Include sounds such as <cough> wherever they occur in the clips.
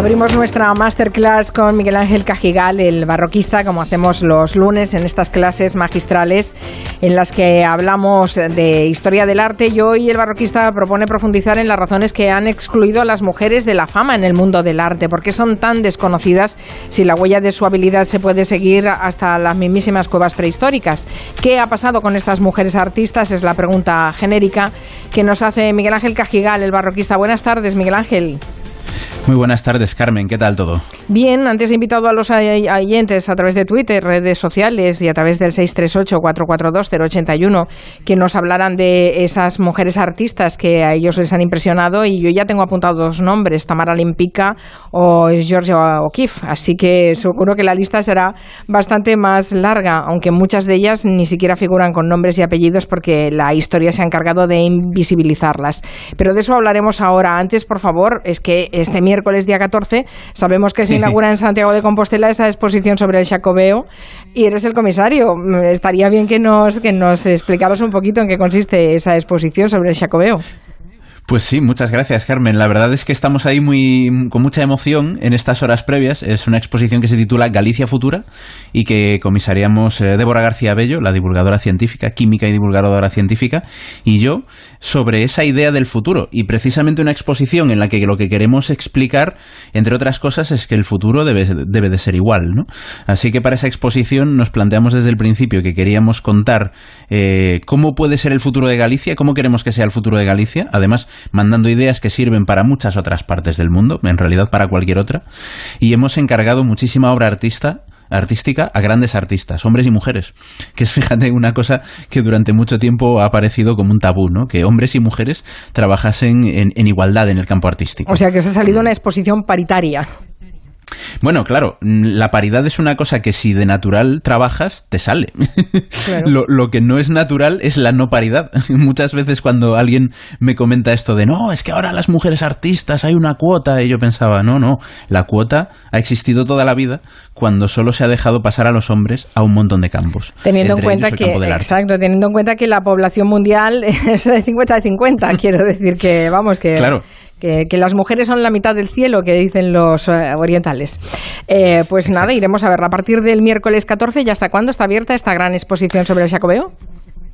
Abrimos nuestra masterclass con Miguel Ángel Cajigal, el barroquista, como hacemos los lunes en estas clases magistrales en las que hablamos de historia del arte. Y hoy el barroquista propone profundizar en las razones que han excluido a las mujeres de la fama en el mundo del arte. ¿Por qué son tan desconocidas si la huella de su habilidad se puede seguir hasta las mismísimas cuevas prehistóricas? ¿Qué ha pasado con estas mujeres artistas? Es la pregunta genérica que nos hace Miguel Ángel Cajigal, el barroquista. Buenas tardes, Miguel Ángel. Muy buenas tardes, Carmen. ¿Qué tal todo? Bien, antes he invitado a los oyentes a través de Twitter, redes sociales y a través del 638-442-081 que nos hablaran de esas mujeres artistas que a ellos les han impresionado y yo ya tengo apuntado dos nombres, Tamara Limpica o Georgia O'Keeffe, así que seguro que la lista será bastante más larga, aunque muchas de ellas ni siquiera figuran con nombres y apellidos porque la historia se ha encargado de invisibilizarlas. Pero de eso hablaremos ahora. Antes, por favor, es que este miércoles día 14 sabemos que se inaugura en Santiago de Compostela esa exposición sobre el Jacobeo y eres el comisario. Estaría bien que nos, que nos explicaras un poquito en qué consiste esa exposición sobre el Jacobeo. Pues sí, muchas gracias, Carmen. La verdad es que estamos ahí muy con mucha emoción en estas horas previas. Es una exposición que se titula Galicia Futura y que comisaríamos eh, Débora García Bello, la divulgadora científica, química y divulgadora científica, y yo sobre esa idea del futuro. Y precisamente una exposición en la que lo que queremos explicar, entre otras cosas, es que el futuro debe, debe de ser igual, ¿no? Así que para esa exposición nos planteamos desde el principio que queríamos contar eh, cómo puede ser el futuro de Galicia, cómo queremos que sea el futuro de Galicia. Además, mandando ideas que sirven para muchas otras partes del mundo, en realidad para cualquier otra, y hemos encargado muchísima obra artista artística a grandes artistas, hombres y mujeres. Que es, <laughs> fíjate, una cosa que durante mucho tiempo ha aparecido como un tabú, ¿no? Que hombres y mujeres trabajasen en, en igualdad en el campo artístico. O sea que os ha salido una exposición paritaria. Bueno, claro, la paridad es una cosa que si de natural trabajas, te sale. <laughs> lo, que no es natural es la no paridad. <laughs> Muchas veces cuando alguien me comenta esto de no, es que ahora las mujeres artistas hay una cuota, y yo pensaba, no, no, la cuota ha existido toda la vida cuando solo se ha dejado pasar a los hombres a un montón de campos. Teniendo en cuenta que, exacto, teniendo en cuenta que la población mundial <laughs> es de 50 a 50, quiero decir que, vamos, que... Claro que, las mujeres son la mitad del cielo, que dicen los eh, orientales. Eh, pues nada, iremos a verla a partir del miércoles 14 y hasta cuándo está abierta esta gran exposición sobre el Jacobeo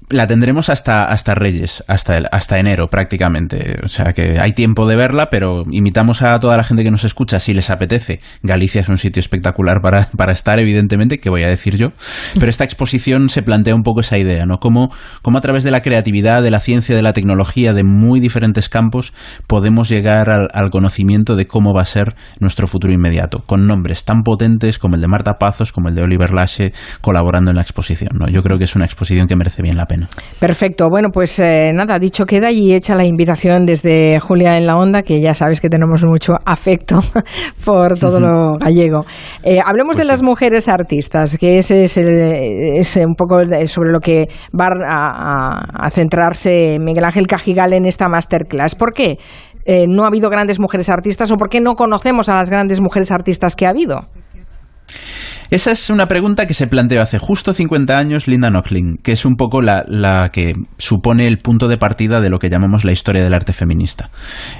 la tendremos hasta, hasta Reyes, hasta, el, hasta enero prácticamente. O sea que hay tiempo de verla, pero invitamos a toda la gente que nos escucha si les apetece. Galicia es un sitio espectacular para, para estar, evidentemente, que voy a decir yo. Pero esta exposición se plantea un poco esa idea, ¿no? Cómo, cómo a través de la creatividad, de la ciencia, de la tecnología, de muy diferentes campos, podemos llegar al, conocimiento de cómo va a ser nuestro futuro inmediato, con nombres tan potentes como el de Marta Pazos, como el de Oliver Lashe, colaborando en la exposición, ¿no? Yo creo que es una exposición que merece bien la pena. Perfecto. Bueno, pues eh, nada, dicho queda y hecha la invitación desde Julia en la Onda, que ya sabes que tenemos mucho afecto <laughs> por todo lo gallego. Eh, hablemos pues de las mujeres artistas, que ese es, un poco sobre lo que va a, centrarse Miguel Ángel Cajigal en esta masterclass. ¿Por qué? Eh, no ha habido grandes mujeres artistas o por qué no conocemos a las grandes mujeres artistas que ha habido? Esa es una pregunta que se planteó hace justo 50 años Linda Nochlin, que es un poco la, la, que supone el punto de partida de lo que llamamos la historia del arte feminista.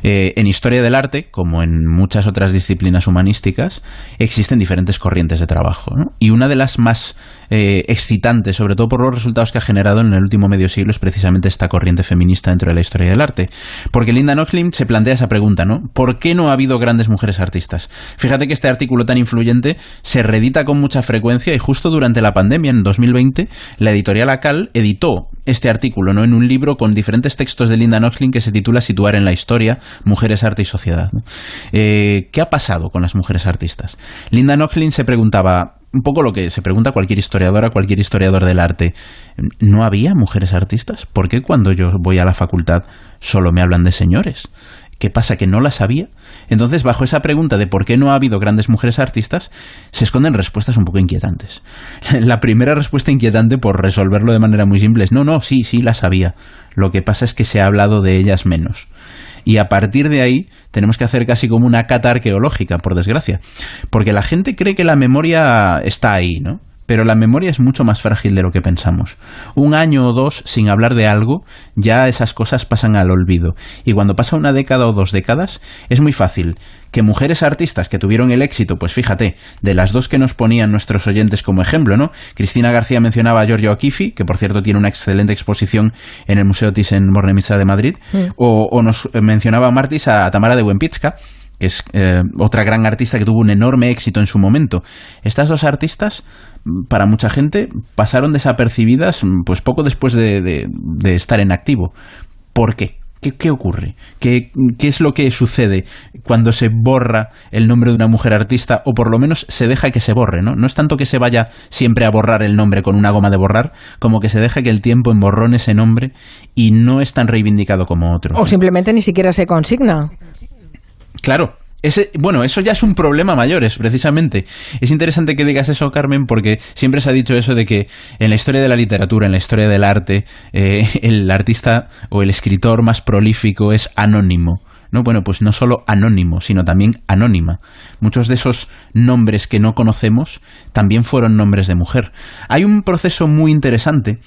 Eh, en historia del arte, como en muchas otras disciplinas humanísticas, existen diferentes corrientes de trabajo. Y una de las más eh, excitantes, sobre todo por los resultados que ha generado en el último medio siglo, es precisamente esta corriente feminista dentro de la historia del arte. Porque Linda Nochlin se plantea esa pregunta, ¿no? ¿Por qué no ha habido grandes mujeres artistas? Fíjate que este artículo tan influyente se reedita mucha frecuencia y justo durante la pandemia, en 2020, la editorial ACAL editó este artículo ¿no? en un libro con diferentes textos de Linda Noxlin que se titula Situar en la historia, Mujeres, Arte y Sociedad. Eh, ¿Qué ha pasado con las mujeres artistas? Linda Noxlin se preguntaba, un poco lo que se pregunta cualquier historiadora, cualquier historiador del arte. ¿No había mujeres artistas? ¿Por qué cuando yo voy a la facultad solo me hablan de señores? ¿Qué pasa? ¿Que no las había? Entonces, bajo esa pregunta de por qué no ha habido grandes mujeres artistas, se esconden respuestas un poco inquietantes. <laughs> La primera respuesta inquietante, por resolverlo de manera muy simple, es no, no, sí, sí las había. Lo que pasa es que se ha hablado de ellas menos. Y a partir de ahí tenemos que hacer casi como una cata arqueológica, por desgracia. Porque la gente cree que la memoria está ahí, ¿no? Pero la memoria es mucho más frágil de lo que pensamos. Un año o dos sin hablar de algo, ya esas cosas pasan al olvido. Y cuando pasa una década o dos décadas, es muy fácil que mujeres artistas que tuvieron el éxito, pues fíjate, de las dos que nos ponían nuestros oyentes como ejemplo, ¿no? Cristina García mencionaba a Giorgio Akifi, que por cierto tiene una excelente exposición en el Museo Thyssen-Bornemisza de Madrid, mm. o, nos mencionaba Martis a Tamara de Buenpizca, que es eh, otra gran artista que tuvo un enorme éxito en su momento. Estas dos artistas, para mucha gente, pasaron desapercibidas pues poco después de, estar en activo. ¿Por qué? ¿Qué, ocurre? ¿Qué, ¿Qué, es lo que sucede cuando se borra el nombre de una mujer artista o por lo menos se deja que se borre? ¿no? no es tanto que se vaya siempre a borrar el nombre con una goma de borrar, como que se deja que el tiempo emborrone ese nombre y no es tan reivindicado como otro. O simplemente ni siquiera se consigna. Claro, ese, bueno, eso ya es un problema mayor, es precisamente. Es interesante que digas eso, Carmen, porque siempre se ha dicho eso de que en la historia de la literatura, en la historia del arte, eh, <laughs> el artista o el escritor más prolífico es anónimo. No, bueno, pues no solo anónimo, sino también anónima. Muchos de esos nombres que no conocemos también fueron nombres de mujer. Hay un proceso muy interesante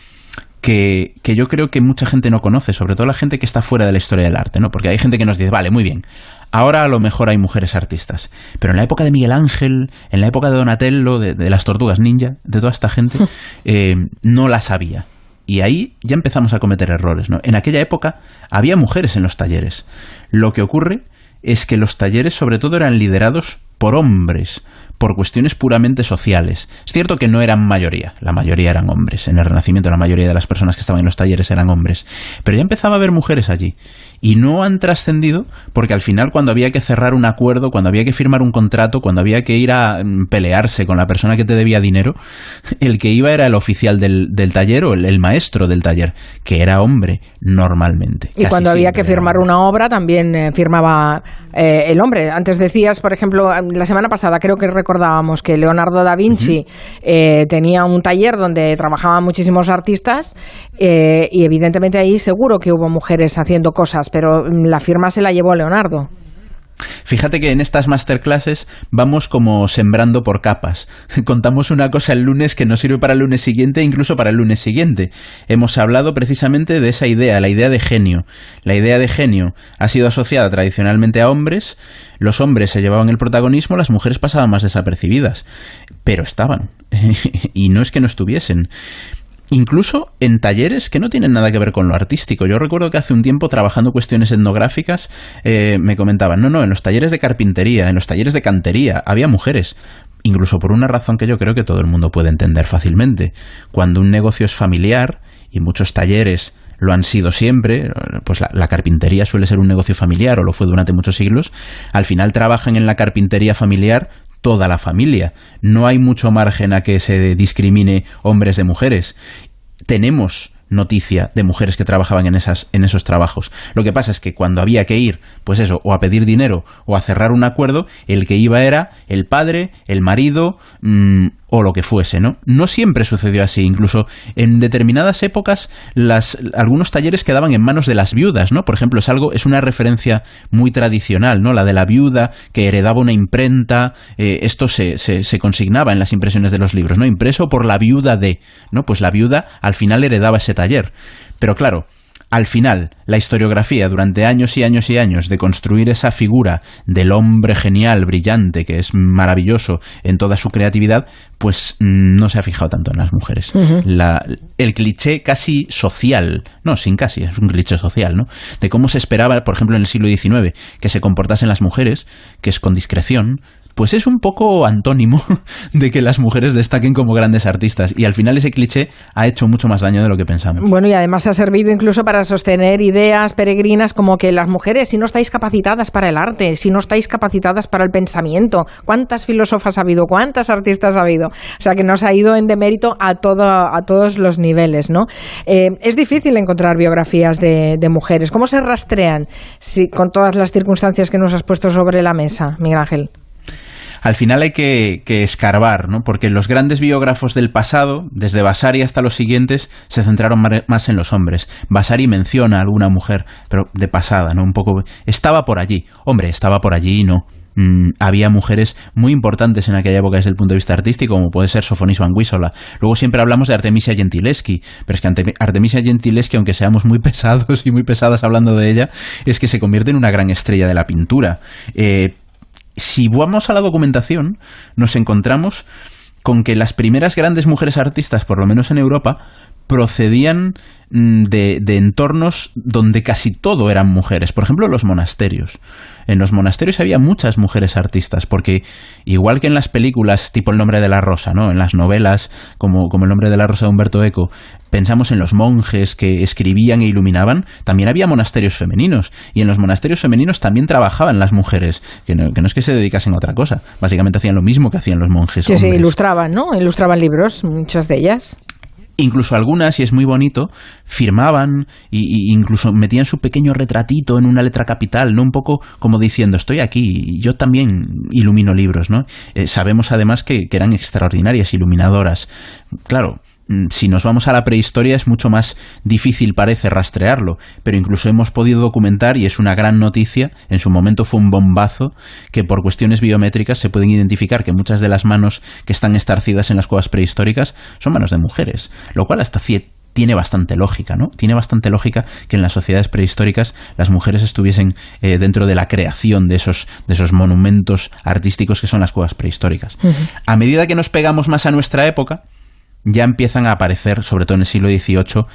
que, que, yo creo que mucha gente no conoce, sobre todo la gente que está fuera de la historia del arte, ¿no? Porque hay gente que nos dice, vale, muy bien, ahora a lo mejor hay mujeres artistas, pero en la época de Miguel Ángel, en la época de Donatello, de, las tortugas ninja, de toda esta gente, <laughs> eh, no las había. Y ahí ya empezamos a cometer errores, ¿no? En aquella época había mujeres en los talleres. Lo que ocurre es que los talleres sobre todo eran liderados por hombres, por cuestiones puramente sociales. Es cierto que no eran mayoría, la mayoría eran hombres. En el Renacimiento la mayoría de las personas que estaban en los talleres eran hombres. Pero ya empezaba a haber mujeres allí. Y no han trascendido porque al final cuando había que cerrar un acuerdo, cuando había que firmar un contrato, cuando había que ir a mm, pelearse con la persona que te debía dinero, <laughs> el que iba era el oficial del, taller o el, maestro del taller, que era hombre normalmente. Y cuando había que firmar una obra también eh, firmaba eh, el hombre. Antes decías, por ejemplo, la semana pasada creo que recordábamos que Leonardo da Vinci eh, tenía un taller donde trabajaban muchísimos artistas eh, y evidentemente ahí seguro que hubo mujeres haciendo cosas, pero la firma se la llevó Leonardo. Fíjate que en estas masterclasses vamos como sembrando por capas. <laughs> Contamos una cosa el lunes que nos sirve para el lunes siguiente incluso para el lunes siguiente. Hemos hablado precisamente de esa idea, la idea de genio. La idea de genio ha sido asociada tradicionalmente a hombres. Los hombres se llevaban el protagonismo, las mujeres pasaban más desapercibidas. Pero estaban. <laughs> y no es que no estuviesen incluso en talleres que no tienen nada que ver con lo artístico. Yo recuerdo que hace un tiempo trabajando cuestiones etnográficas eh, me comentaban, no, no, en los talleres de carpintería, en los talleres de cantería, había mujeres. Incluso por una razón que yo creo que todo el mundo puede entender fácilmente. Cuando un negocio es familiar, y muchos talleres lo han sido siempre, pues la, carpintería suele ser un negocio familiar o lo fue durante muchos siglos, al final trabajan en la carpintería familiar toda la familia. No hay mucho margen a que se discrimine hombres de mujeres. Tenemos noticia de mujeres que trabajaban en, esas, en esos trabajos. Lo que pasa es que cuando había que ir, pues eso, o a pedir dinero o a cerrar un acuerdo, el que iba era el padre, el marido mm, o lo que fuese, ¿no? No siempre sucedió así, incluso en determinadas épocas las, algunos talleres quedaban en manos de las viudas, ¿no? Por ejemplo, es algo, es una referencia muy tradicional, ¿no? La de la viuda que heredaba una imprenta, eh, esto se, se, se, consignaba en las impresiones de los libros, ¿no? Impreso por la viuda de, ¿no? Pues la viuda al final heredaba ese taller. Pero claro, al final, la historiografía, durante años y años y años, de construir esa figura del hombre genial, brillante, que es maravilloso en toda su creatividad, pues mm, no se ha fijado tanto en las mujeres. el cliché casi social, no, sin casi, es un cliché social, ¿no? De cómo se esperaba, por ejemplo, en el siglo XIX, que se comportasen las mujeres, que es con discreción, pues es un poco antónimo <laughs> de que las mujeres destaquen como grandes artistas. Y al final ese cliché ha hecho mucho más daño de lo que pensamos. Bueno, y además ha servido incluso para sostener ideas peregrinas como que las mujeres, si no estáis capacitadas para el arte, si no estáis capacitadas para el pensamiento, ¿cuántas filósofas ha habido? ¿Cuántas artistas ha habido? O sea, que nos ha ido en demérito a, a todos los niveles, ¿no? Eh, es difícil encontrar biografías de, mujeres. ¿Cómo se rastrean si, con todas las circunstancias que nos has puesto sobre la mesa, Miguel Ángel? Al final hay que, escarbar, ¿no? Porque los grandes biógrafos del pasado, desde Vasari hasta los siguientes, se centraron más en los hombres. Vasari menciona a alguna mujer, pero de pasada, ¿no? Un poco... Estaba por allí. Hombre, estaba por allí y no mm, había mujeres muy importantes en aquella época desde el punto de vista artístico, como puede ser Sofonis Van Guisola. Luego siempre hablamos de Artemisia Gentileschi, pero es que Artemisia Gentileschi, aunque seamos muy <laughs> pesados y muy pesadas hablando de ella, es que se convierte en una gran estrella de la pintura. Eh, si vamos a la documentación, nos encontramos con que las primeras grandes mujeres artistas, por lo menos en Europa, procedían mm, de, de, entornos donde casi todo eran mujeres. Por ejemplo, los monasterios. En los monasterios había muchas mujeres artistas, porque igual que en las películas tipo El nombre de la rosa, ¿no? En las novelas como, como El nombre de la rosa de Humberto Eco, pensamos en los monjes que escribían e iluminaban, también había monasterios femeninos. Y en los monasterios femeninos también trabajaban las mujeres, que no, que no es que se dedicasen a otra cosa. Básicamente hacían lo mismo que hacían los monjes. Sí, sí, ilustraban, ¿no? Ilustraban libros, muchas de ellas incluso algunas, y es muy bonito, firmaban e incluso metían su pequeño retratito en una letra capital, ¿no? Un poco como diciendo, estoy aquí, yo también ilumino libros, ¿no? Eh, sabemos además que, eran extraordinarias iluminadoras. Claro, si nos vamos a la prehistoria es mucho más difícil parece rastrearlo, pero incluso hemos podido documentar, y es una gran noticia, en su momento fue un bombazo, que por cuestiones biométricas se pueden identificar que muchas de las manos que están estarcidas en las cuevas prehistóricas son manos de mujeres, lo cual hasta tiene bastante lógica, ¿no? Tiene bastante lógica que en las sociedades prehistóricas las mujeres estuviesen eh, dentro de la creación de esos, de esos monumentos artísticos que son las cuevas prehistóricas. A medida que nos pegamos más a nuestra época, ya empiezan a aparecer, sobre todo en el siglo XVIII,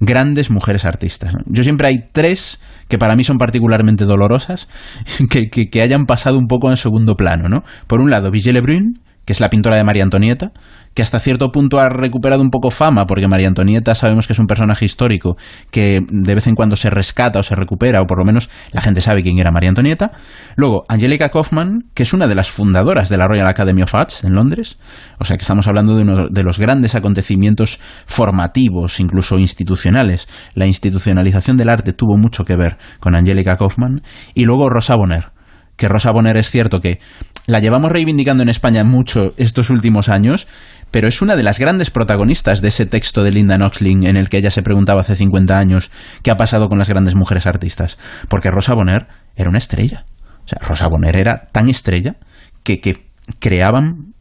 grandes mujeres artistas. Yo siempre hay tres que para mí son particularmente dolorosas, <laughs> que, que, hayan pasado un poco en segundo plano. ¿no? Por un lado, Vigée Lebrun, que es la pintora de María Antonieta, que hasta cierto punto ha recuperado un poco fama, porque María Antonieta sabemos que es un personaje histórico que de vez en cuando se rescata o se recupera, o por lo menos la gente sabe quién era María Antonieta. Luego, Angelica Kaufman, que es una de las fundadoras de la Royal Academy of Arts en Londres, o sea que estamos hablando de uno de los grandes acontecimientos formativos, incluso institucionales. La institucionalización del arte tuvo mucho que ver con Angelica Kaufman. Y luego Rosa Bonheur, que Rosa Bonheur es cierto que la llevamos reivindicando en España mucho estos últimos años, pero es una de las grandes protagonistas de ese texto de Linda Noxling en el que ella se preguntaba hace 50 años qué ha pasado con las grandes mujeres artistas. Porque Rosa Bonheur era una estrella. O sea, Rosa Bonheur era tan estrella que, creaban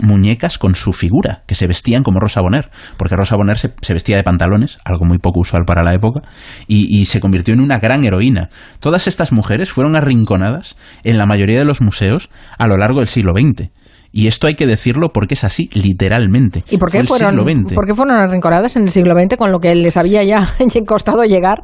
muñecas con su figura, que se vestían como Rosa Bonheur, porque Rosa Bonheur se, vestía de pantalones, algo muy poco usual para la época, y, se convirtió en una gran heroína. Todas estas mujeres fueron arrinconadas en la mayoría de los museos a lo largo del siglo XX. Y esto hay que decirlo porque es así, literalmente. ¿Y por qué, fueron, ¿por qué fueron arrinconadas en el siglo XX con lo que les había <laughs> ya costado llegar?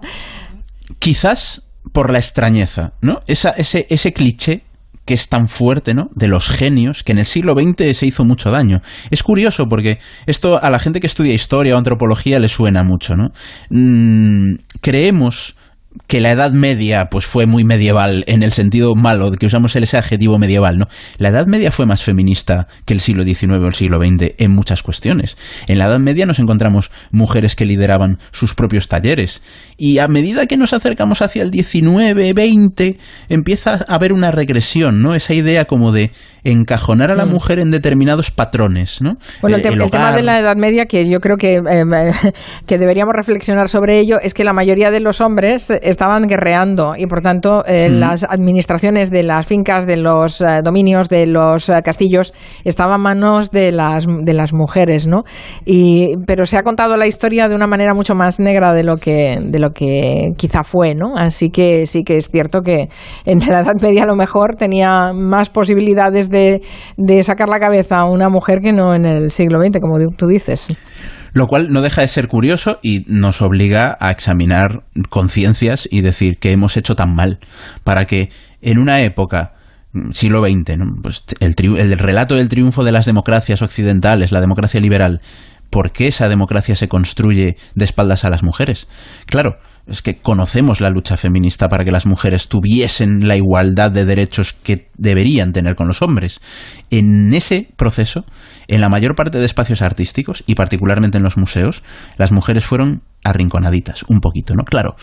Quizás por la extrañeza, ¿no? Esa, ese, ese cliché que es tan fuerte, ¿no? De los genios, que en el siglo XX se hizo mucho daño. Es curioso porque esto a la gente que estudia historia o antropología le suena mucho, ¿no? Mm, creemos que la Edad Media pues fue muy medieval en el sentido malo de que usamos ese adjetivo medieval, ¿no? La Edad Media fue más feminista que el siglo XIX o el siglo XX en muchas cuestiones. En la Edad Media nos encontramos mujeres que lideraban sus propios talleres y a medida que nos acercamos hacia el XIX, XX, empieza a haber una regresión, ¿no? Esa idea como de encajonar a la mm. mujer en determinados patrones, ¿no? Bueno, el, el, tema de la Edad Media, que yo creo que, eh, <laughs> que deberíamos reflexionar sobre ello, es que la mayoría de los hombres estaban guerreando y, por tanto, eh, mm. las administraciones de las fincas, de los eh, dominios, de los castillos, estaban a manos de las, de las mujeres, ¿no? Y, pero se ha contado la historia de una manera mucho más negra de lo que, de lo que quizá fue, ¿no? Así que sí que es cierto que en la Edad Media a lo mejor tenía más posibilidades de, sacar la cabeza a una mujer que no en el siglo XX, como tú dices. Lo cual no deja de ser curioso y nos obliga a examinar conciencias y decir que hemos hecho tan mal para que en una época mm, siglo XX, pues el, el relato del triunfo de las democracias occidentales, la democracia liberal, ¿por qué esa democracia se construye de espaldas a las mujeres? Claro, es que conocemos la lucha feminista para que las mujeres tuviesen la igualdad de derechos que deberían tener con los hombres. En ese proceso, en la mayor parte de espacios artísticos, y particularmente en los museos, las mujeres fueron arrinconaditas, un poquito, ¿no? Claro,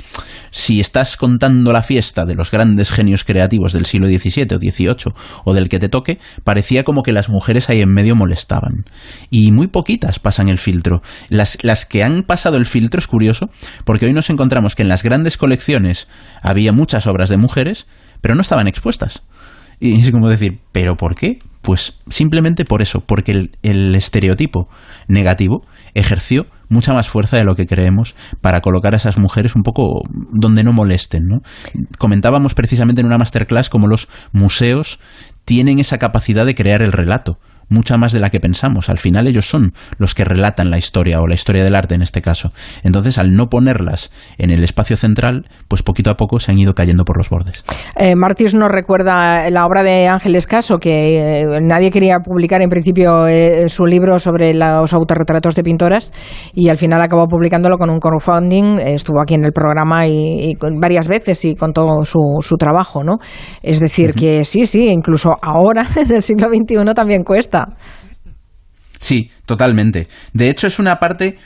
si estás contando la fiesta de los grandes genios creativos del siglo XVII o XVIII o del que te toque, parecía como que las mujeres ahí en medio molestaban. Y muy poquitas pasan el filtro. Las, las que han pasado el filtro es curioso, porque hoy nos encontramos que en las grandes colecciones había muchas obras de mujeres, pero no estaban expuestas. Y es como decir, ¿pero por qué? Pues simplemente por eso, porque el, estereotipo negativo ejerció mucha más fuerza de lo que creemos para colocar a esas mujeres un poco donde no molesten. ¿no? Comentábamos precisamente en una masterclass cómo los museos tienen esa capacidad de crear el relato mucha más de la que pensamos. Al final ellos son los que relatan la historia o la historia del arte en este caso. Entonces, al no ponerlas en el espacio central, pues poquito a poco se han ido cayendo por los bordes. Eh, nos recuerda la obra de Ángeles Caso, que eh, nadie quería publicar en principio eh, su libro sobre los autorretratos de pintoras y al final acabó publicándolo con un crowdfunding. estuvo aquí en el programa y, varias veces y contó su, su trabajo, ¿no? Es decir, que sí, sí, incluso ahora, <laughs> en el siglo XXI, también cuesta. Sí, totalmente. De hecho, es una parte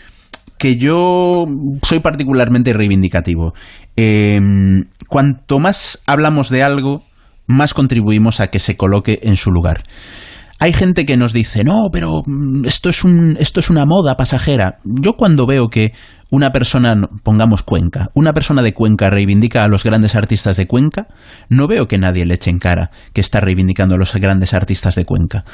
que yo soy particularmente reivindicativo. Em, cuanto más hablamos de algo, más contribuimos a que se coloque en su lugar. Hay gente que nos dice, no, pero mm, esto es, un, esto es una moda pasajera. Yo cuando veo que una persona, pongamos Cuenca, una persona de Cuenca reivindica a los grandes artistas de Cuenca, no veo que nadie le eche en cara que está reivindicando a los grandes artistas de Cuenca.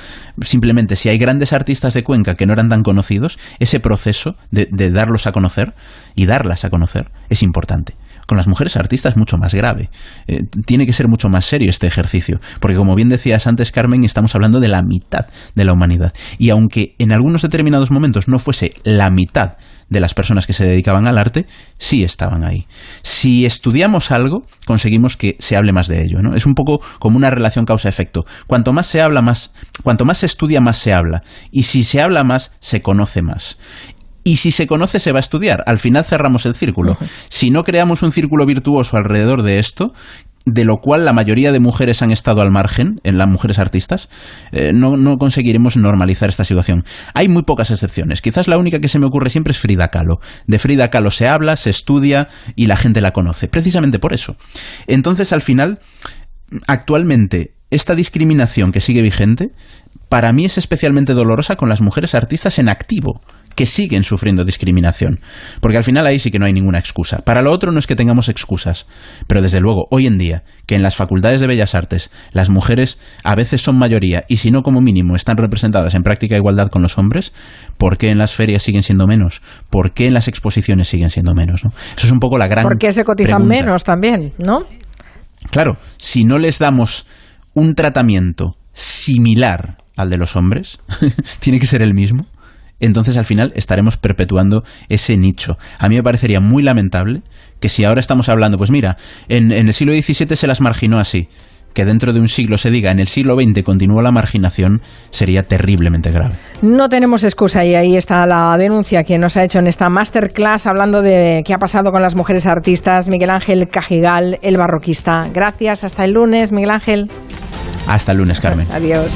Simplemente, si hay grandes artistas de Cuenca que no eran tan conocidos, ese proceso de, de darlos a conocer y darlas a conocer es importante con las mujeres artistas mucho más grave. Eh, tiene que ser mucho más serio este ejercicio, porque como bien decías antes, Carmen, estamos hablando de la mitad de la humanidad. Y aunque en algunos determinados momentos no fuese la mitad de las personas que se dedicaban al arte, sí estaban ahí. Si estudiamos algo, conseguimos que se hable más de ello. ¿no? Es un poco como una relación causa-efecto. Cuanto más se habla, más, cuanto más se estudia, más se habla. Y si se habla más, se conoce más y si se conoce se va a estudiar. Al final cerramos el círculo. Si no creamos un círculo virtuoso alrededor de esto, de lo cual la mayoría de mujeres han estado al margen, en las mujeres artistas, eh, no, no, conseguiremos normalizar esta situación. Hay muy pocas excepciones. Quizás la única que se me ocurre siempre es Frida Kahlo. De Frida Kahlo se habla, se estudia y la gente la conoce. Precisamente por eso. Entonces, al final, actualmente, esta discriminación que sigue vigente, para mí es especialmente dolorosa con las mujeres artistas en activo que siguen sufriendo discriminación. Porque al final ahí sí que no hay ninguna excusa. Para lo otro no es que tengamos excusas, pero desde luego, hoy en día, que en las facultades de Bellas Artes las mujeres a veces son mayoría y si no como mínimo están representadas en práctica igualdad con los hombres, ¿por qué en las ferias siguen siendo menos? ¿Por qué en las exposiciones siguen siendo menos? ¿no? Eso es un poco la gran. ¿Por qué se cotizan menos también, no? Claro, si no les damos un tratamiento similar al de los hombres, <laughs> tiene que ser el mismo entonces al final estaremos perpetuando ese nicho. A mí me parecería muy lamentable que si ahora estamos hablando, pues mira, en, el siglo XVII se las marginó así, que dentro de un siglo se diga en el siglo XX continuó la marginación sería terriblemente grave. No tenemos excusa y ahí está la denuncia que nos ha hecho en esta masterclass hablando de qué ha pasado con las mujeres artistas, Miguel Ángel Cajigal, el barroquista. Gracias, hasta el lunes, Miguel Ángel. Hasta el lunes, Carmen. Adiós.